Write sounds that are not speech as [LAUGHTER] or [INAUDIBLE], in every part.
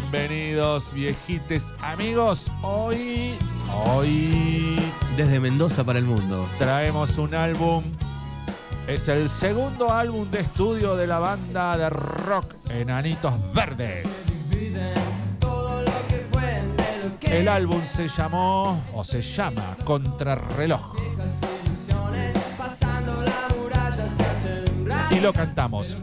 Bienvenidos, viejites amigos. Hoy, hoy Desde Mendoza para el mundo. traemos un álbum. Es el segundo álbum de estudio de la banda de rock Enanitos Verdes. El álbum se llamó, o se llama, Contrarreloj. Y lo cantamos.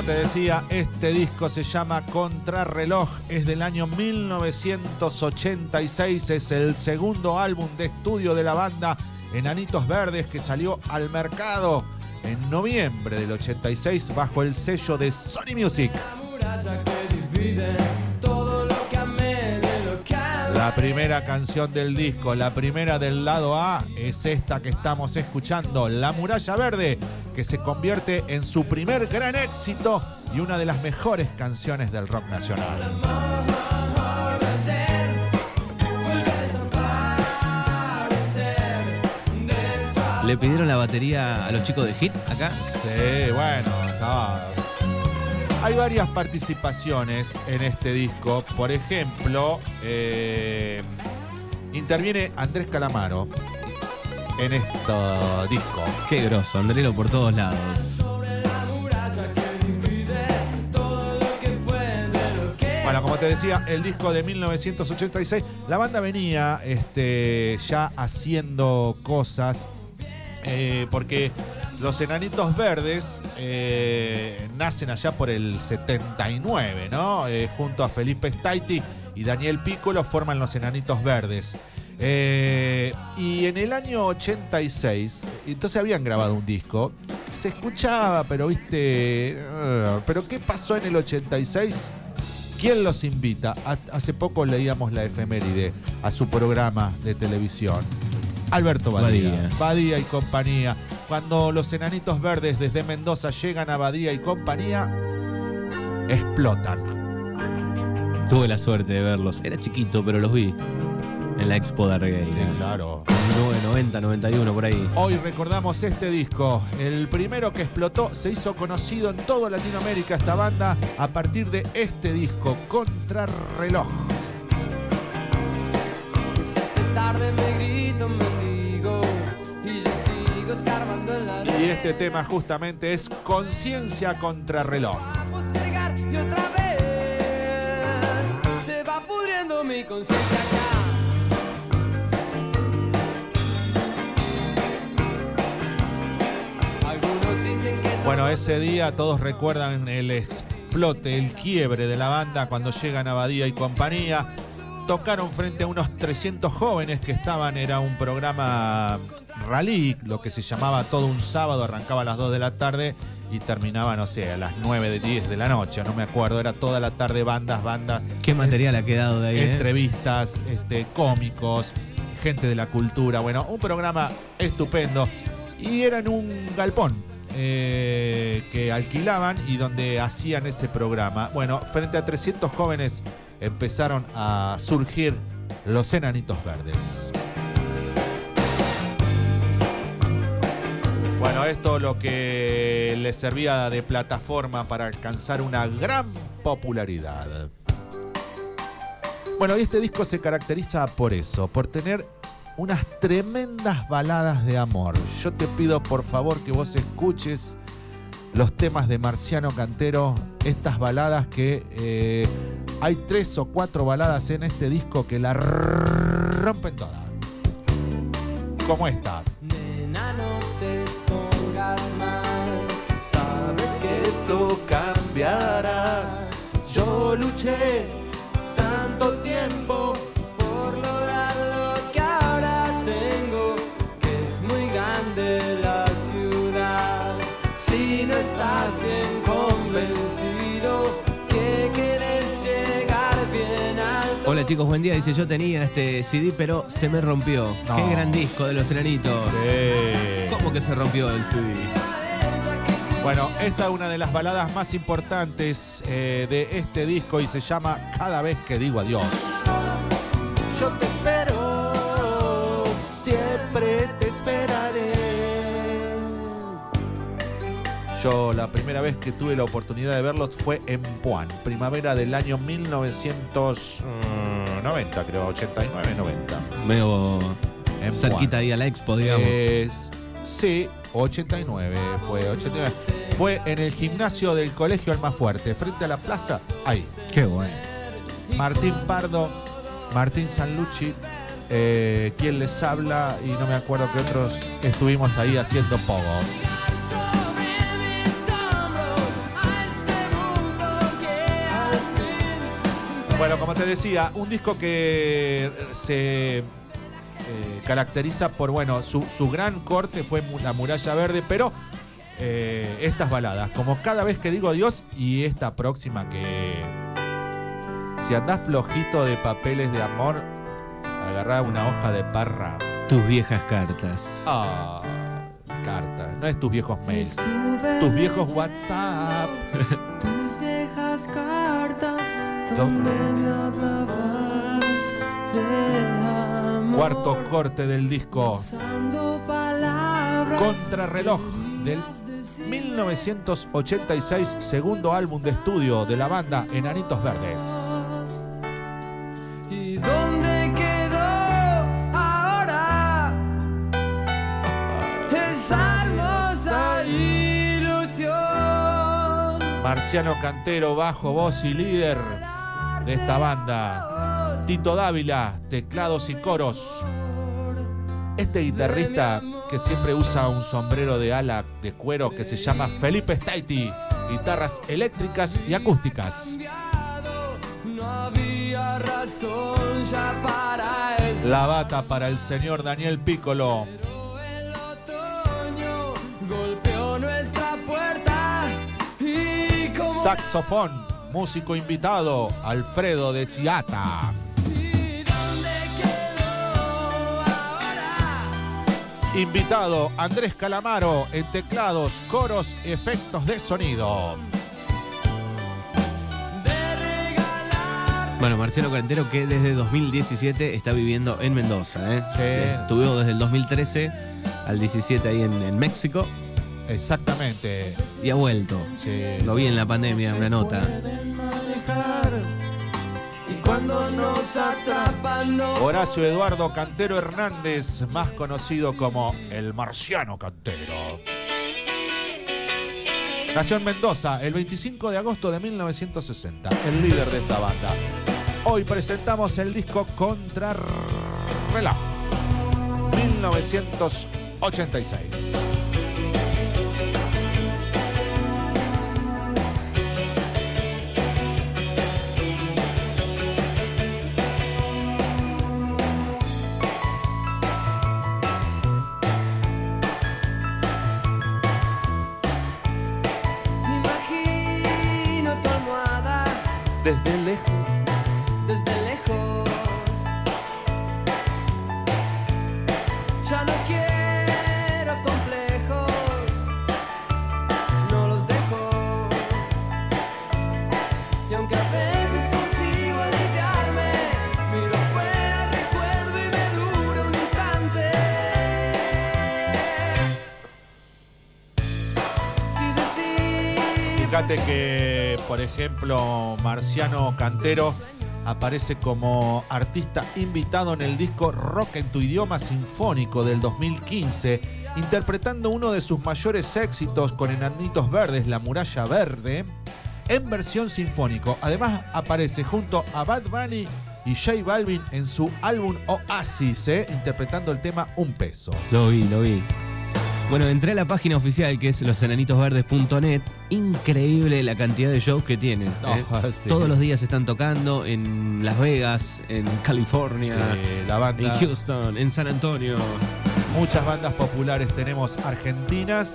Como te decía, este disco se llama Contrarreloj, es del año 1986, es el segundo álbum de estudio de la banda Enanitos Verdes que salió al mercado en noviembre del 86 bajo el sello de Sony Music. Primera canción del disco, la primera del lado A, es esta que estamos escuchando, La Muralla Verde, que se convierte en su primer gran éxito y una de las mejores canciones del rock nacional. ¿Le pidieron la batería a los chicos de Hit acá? Sí, bueno, estaba. Hay varias participaciones en este disco. Por ejemplo, eh, interviene Andrés Calamaro en este disco. Qué grosso, Andrelo por todos lados. Bueno, como te decía, el disco de 1986, la banda venía este, ya haciendo cosas eh, porque los Enanitos Verdes eh, nacen allá por el 79, ¿no? Eh, junto a Felipe Staiti y Daniel Piccolo forman los Enanitos Verdes. Eh, y en el año 86, entonces habían grabado un disco, se escuchaba, pero viste, pero ¿qué pasó en el 86? ¿Quién los invita? Ha- Hace poco leíamos la efeméride a su programa de televisión. Alberto Badía. Badía. Badía y compañía. Cuando los enanitos verdes desde Mendoza llegan a Badía y compañía, explotan. Tuve la suerte de verlos. Era chiquito, pero los vi en la Expo de Argueira. claro. 90, 91, por ahí. Hoy recordamos este disco, el primero que explotó, se hizo conocido en toda Latinoamérica esta banda a partir de este disco, Contrarreloj. Que se hace tarde me grito mendigo Y este tema justamente es Conciencia Contrarreloj. a postergar y otra vez se va pudriendo mi conciencia ya. Algunos dicen que Bueno, ese día todos recuerdan el explote, el quiebre de la banda cuando llegan a Badía y compañía. Tocaron frente a unos 300 jóvenes que estaban, era un programa rally, lo que se llamaba todo un sábado, arrancaba a las 2 de la tarde y terminaba, no sé, a las 9 de 10 de la noche, no me acuerdo, era toda la tarde bandas, bandas, ¿Qué material ha quedado de ahí? eh? entrevistas, este, cómicos, gente de la cultura. Bueno, un programa estupendo. Y era en un galpón eh, que alquilaban y donde hacían ese programa. Bueno, frente a 300 jóvenes empezaron a surgir los enanitos verdes. Esto lo que les servía de plataforma para alcanzar una gran popularidad. Bueno, y este disco se caracteriza por eso, por tener unas tremendas baladas de amor. Yo te pido por favor que vos escuches los temas de Marciano Cantero, estas baladas que eh, hay tres o cuatro baladas en este disco que la rompen toda. Como esta. Esto cambiará. Yo luché tanto tiempo por lograr lo que ahora tengo. Que es muy grande la ciudad. Si no estás bien convencido que quieres llegar bien alto. Hola chicos, buen día. Dice, yo tenía este CD, pero se me rompió. No. Qué gran disco de los enanitos. ¿Cómo que se rompió el CD? Bueno, esta es una de las baladas más importantes eh, de este disco y se llama Cada vez que digo adiós. yo te espero, siempre te esperaré. Yo la primera vez que tuve la oportunidad de verlos fue en Puan, primavera del año 1990, creo, 89, 90. Veo En cerquita Puan. ahí a la expo, digamos. Es, sí, 89 fue, 89. Fue en el gimnasio del Colegio Almafuerte, frente a la plaza, ahí. Qué bueno. Martín Pardo, Martín Sanlucci, eh, quien les habla y no me acuerdo que otros estuvimos ahí haciendo pogo. Bueno, como te decía, un disco que se eh, caracteriza por, bueno, su, su gran corte fue La Muralla Verde, pero eh, estas baladas, como cada vez que digo adiós y esta próxima que... Si andás flojito de papeles de amor, agarrá una hoja de parra. Tus viejas cartas. Ah, carta. No es tus viejos mails. Estuve Tus viejos WhatsApp. [LAUGHS] tus viejas cartas donde me hablabas de. Cuarto corte del disco. Contrarreloj del 1986, segundo álbum de estudio de la banda Enanitos Verdes. ¿Y dónde quedó ahora esa hermosa ilusión? Marciano Cantero, bajo, voz y líder de esta banda. Tito Dávila, teclados y coros. Este guitarrista que siempre usa un sombrero de ala de cuero que se llama Felipe Staiti. Guitarras eléctricas y acústicas. La bata para el señor Daniel Piccolo. Saxofón, músico invitado, Alfredo de Ciata. Invitado, Andrés Calamaro en teclados, coros, efectos de sonido. De regalar Bueno, Marcelo Cantero que desde 2017 está viviendo en Mendoza. ¿eh? Sí. Estuvo desde el 2013 al 17 ahí en, en México Exactamente. y ha vuelto. Sí. Lo vi en la pandemia, una nota. Y cuando nos atrapan no Horacio Eduardo Cantero Hernández, más conocido como el Marciano Cantero. Nació en Mendoza el 25 de agosto de 1960, el líder de esta banda. Hoy presentamos el disco Contrarreloj, 1986. Desde lejos. desde lejos. Ya no quiero complejos, no los dejo. Y aunque a veces consigo aliviarme, miro afuera, recuerdo y me dura un instante. Si decís Fíjate que, por ejemplo, Marciano Cantero aparece como artista invitado en el disco Rock en tu idioma sinfónico del 2015, interpretando uno de sus mayores éxitos con Enanitos Verdes, La Muralla Verde, en versión sinfónico. Además aparece junto a Bad Bunny y J Balvin en su álbum Oasis, ¿eh? interpretando el tema Un Peso. Lo vi, lo vi. Bueno, entré a la página oficial que es losenanitosverdes.net. Increíble la cantidad de shows que tienen. ¿eh? Oh, sí. Todos los días están tocando en Las Vegas, en California, Sí, la banda. en Houston, en San Antonio. Muchas bandas populares tenemos argentinas.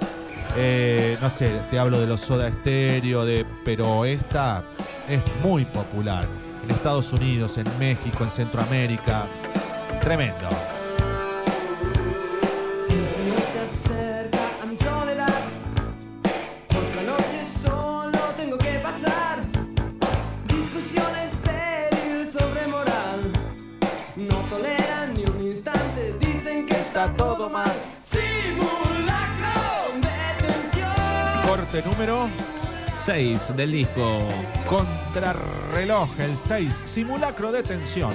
Eh, no sé, te hablo de los Soda Stereo, de, pero esta es muy popular. En Estados Unidos, en México, en Centroamérica. Tremendo. Corte número 6 del disco. Contrarreloj, el 6. Simulacro de tensión.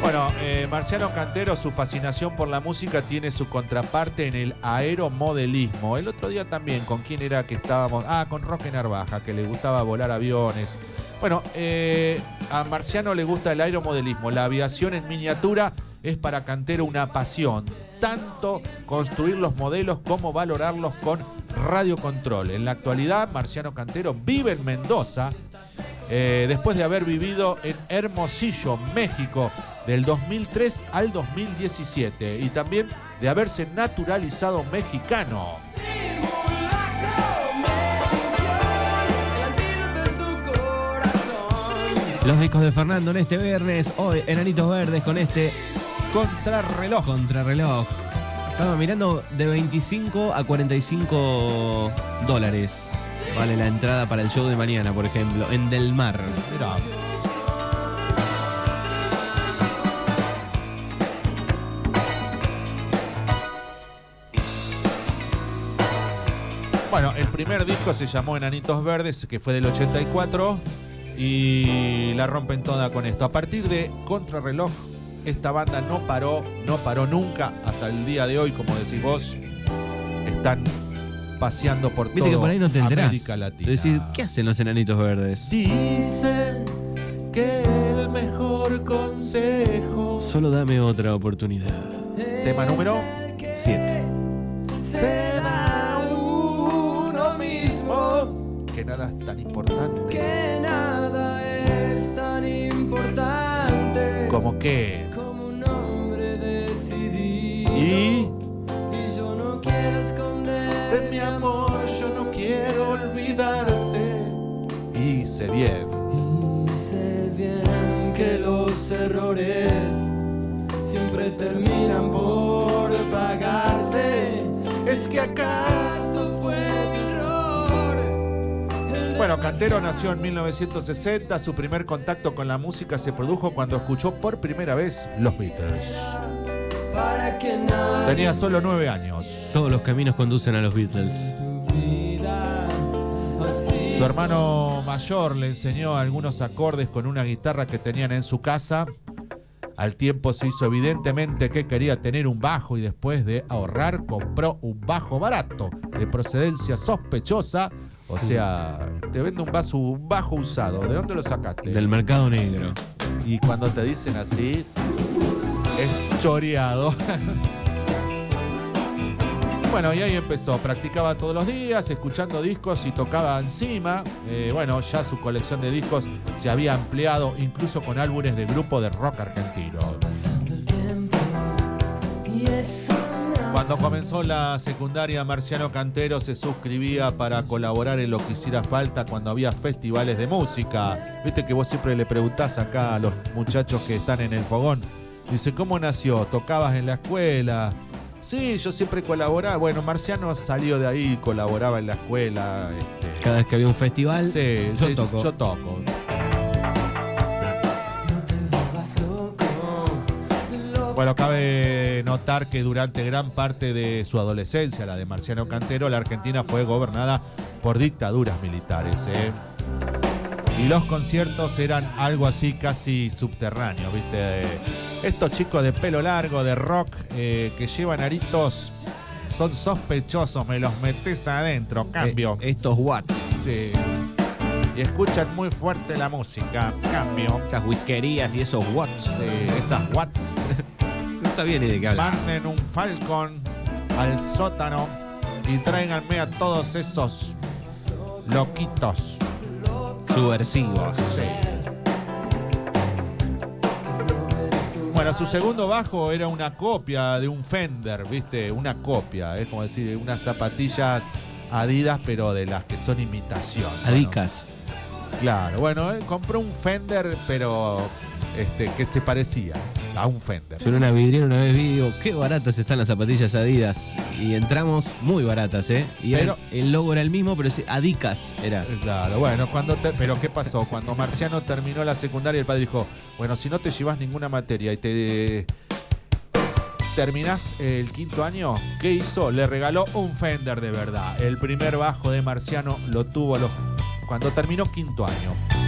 Bueno, eh, Marciano Cantero, su fascinación por la música tiene su contraparte en el aeromodelismo. El otro día también, ¿con quién era que estábamos? Ah, con Roque Narvaja, que le gustaba volar aviones. Bueno, eh, a Marciano le gusta el aeromodelismo. La aviación en miniatura es para Cantero una pasión. Tanto construir los modelos como valorarlos con radiocontrol. En la actualidad, Marciano Cantero vive en Mendoza, eh, después de haber vivido en Hermosillo, México, del 2003 al 2017 y también de haberse naturalizado mexicano. Los discos de Fernando en este viernes. Hoy, Enanitos Verdes con este Contrarreloj. contrarreloj. Estaba mirando de 25 a 45 dólares. Vale la entrada para el show de mañana, por ejemplo, en Del Mar. Mirá. Bueno, el primer disco se llamó Enanitos Verdes, que fue del 84, y la rompen toda con esto. A partir de Contrarreloj, esta banda no paró, no paró nunca hasta el día de hoy, como decís vos. Están paseando por Viste todo que por ahí no te enterás. América Latina. Decir, ¿qué hacen los Enanitos Verdes? Dicen que el mejor consejo Solo dame otra oportunidad. Tema número 7. será uno mismo. Que nada es tan importante Que nada como que. como un hombre decidido. Y Y yo no quiero esconder de mi amor yo no quiero olvidarte. Hice bien. Sé bien que los errores siempre terminan por pagarse. Es que acá. Bueno, Cantero nació en 1960. Su primer contacto con la música se produjo cuando escuchó por primera vez los Beatles. Tenía solo nueve años. Todos los caminos conducen a los Beatles. Su hermano mayor le enseñó algunos acordes con una guitarra que tenían en su casa. Al tiempo se hizo evidentemente que quería tener un bajo y después de ahorrar compró un bajo barato de procedencia sospechosa. O sea, te vende un, vaso, un bajo usado. ¿De dónde lo sacaste? Del mercado negro. Y cuando te dicen así, es choreado. [LAUGHS] Bueno, y ahí empezó. Practicaba todos los días, escuchando discos y tocaba encima. Eh, bueno, ya su colección de discos se había ampliado incluso con álbumes de grupo de rock argentino. Pasando el tiempo y eso Cuando comenzó la secundaria, Marciano Cantero se suscribía para colaborar en lo que hiciera falta cuando había festivales de música. Viste que vos siempre le preguntás acá a los muchachos que están en el fogón. Dice, ¿cómo nació? ¿Tocabas en la escuela? Sí, yo siempre colaboraba. Bueno, Marciano salió de ahí, colaboraba en la escuela. este, Cada vez que había un festival, sí, yo sí, toco. Yo toco. Bueno, cabe notar que durante gran parte de su adolescencia, la de Marciano Cantero, la Argentina fue gobernada por dictaduras militares. ¿eh? Y los conciertos eran algo así casi subterráneos, ¿viste? Estos chicos de pelo largo, de rock, eh, que llevan aritos, son sospechosos, me los metes adentro, cambio. Eh, estos watts, Sí. Y escuchan muy fuerte la música, cambio. estas whiskerías y esos watts. Sí, esas watts. Sabía ni de qué. Manden un Falcon al sótano y tráiganme a todos esos loquitos. Subversivos. Bueno, su segundo bajo era una copia de un Fender, ¿viste? Una copia, es como decir, unas zapatillas Adidas, pero de las que son imitación. Bueno, Adicas. claro, bueno, él compró un Fender, pero este, que se parecía. A un Fender. Yo en una vidriera una vez vi, digo, qué baratas están las zapatillas Adidas. Y entramos muy baratas, ¿eh? Y Pero- el logo era el mismo, pero Adicas era. Claro, bueno, cuando te- pero ¿qué pasó? Cuando Marciano terminó la secundaria, el padre dijo, bueno, si no te llevas ninguna materia y te terminás el quinto año, ¿qué hizo? Le regaló un Fender de verdad. El primer bajo de Marciano lo tuvo a los- cuando terminó quinto año.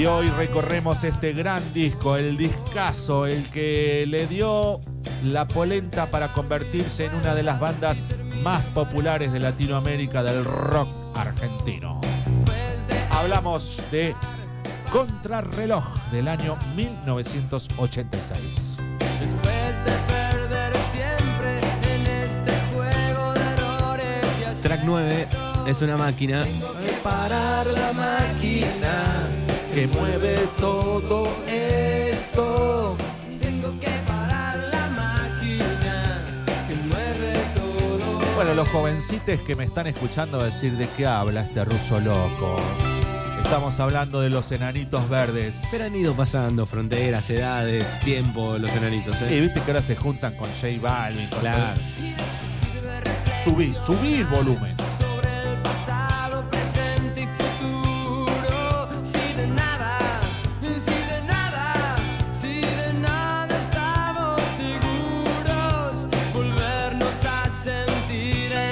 Y hoy recorremos este gran disco, el discazo, el que le dio la polenta para convertirse en una de las bandas más populares de Latinoamérica del rock argentino. Hablamos de Contrarreloj del año 1986. después de perder siempre en este juego de errores y Track 9 es una máquina. parar la máquina Que mueve todo esto. tengo que parar la máquina que mueve todo Bueno, los jovencites que me están escuchando decir de qué habla este ruso loco. Estamos hablando de los enanitos verdes. Pero han ido pasando fronteras, edades, tiempo, los enanitos, Y ¿eh? viste que ahora se juntan con J Balvin. con Claro. Subí, subí el volumen.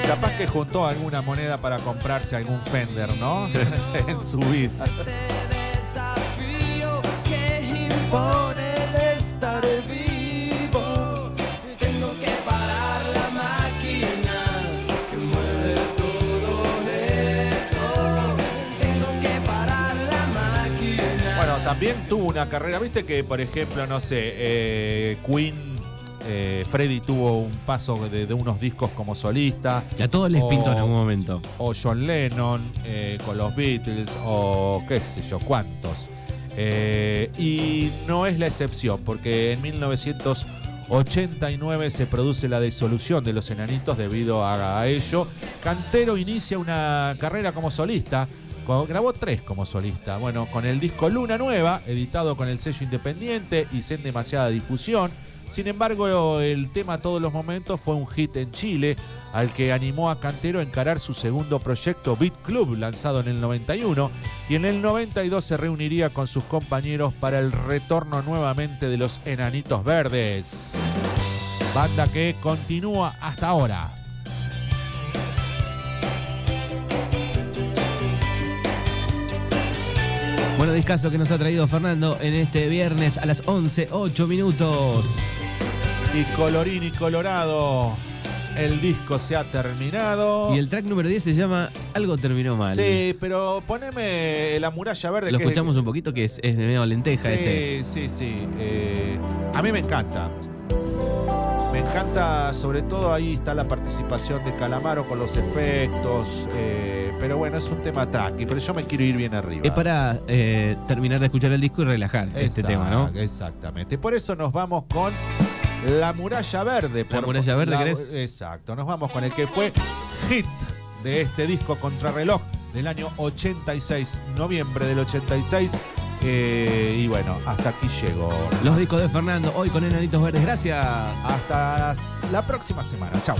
Capaz que juntó alguna moneda para comprarse algún Fender, ¿no? [LAUGHS] en su vida. este desafío que impone el estar vivo. Tengo que parar la máquina que mueve todo esto. Tengo que parar la máquina. Bueno, también tuvo una carrera, viste que, por ejemplo, no sé, eh, Queen, eh, Freddy tuvo un paso de, de unos discos como solista, Y a todos les pintó en algún momento. o John Lennon eh, con los Beatles, o qué sé yo, cuántos. Eh, y no es la excepción, porque en 1989 se produce la disolución de los enanitos debido a, a ello. Cantero inicia una carrera como solista. Grabó tres como solista. Bueno, con el disco Luna Nueva, editado con el sello independiente y sin demasiada difusión. Sin embargo, el tema Todos los Momentos fue un hit en Chile, al que animó a Cantero a encarar su segundo proyecto Beat Club, lanzado en el 91, y en el 92 se reuniría con sus compañeros para el retorno nuevamente de los Enanitos Verdes. Banda que continúa hasta ahora. Bueno, discazo que nos ha traído Fernando en este viernes a las 11, 8 minutos. Y colorín y colorado, el disco se ha terminado. Y el track número 10 se llama Algo terminó mal. Sí, pero poneme la muralla verde. Lo que es- escuchamos un poquito que es, es medio lenteja Sí, este. sí, sí. Eh, a mí me encanta. Me encanta, sobre todo ahí está la participación de Calamaro con los efectos. eh, pero bueno, es un tema tranqui, pero yo me quiero ir bien arriba. Es para eh, terminar de escuchar el disco y relajar este tema, ¿no? Exactamente. Por eso nos vamos con La Muralla Verde. La por- Muralla Verde, la- ¿querés? Exacto. Nos vamos con el que fue hit de este disco Contrarreloj del año 86, noviembre del 86. Eh, y bueno, hasta aquí llegó. Los discos de Fernando, hoy con Enanitos Verdes. Gracias. Hasta la próxima semana. Chau.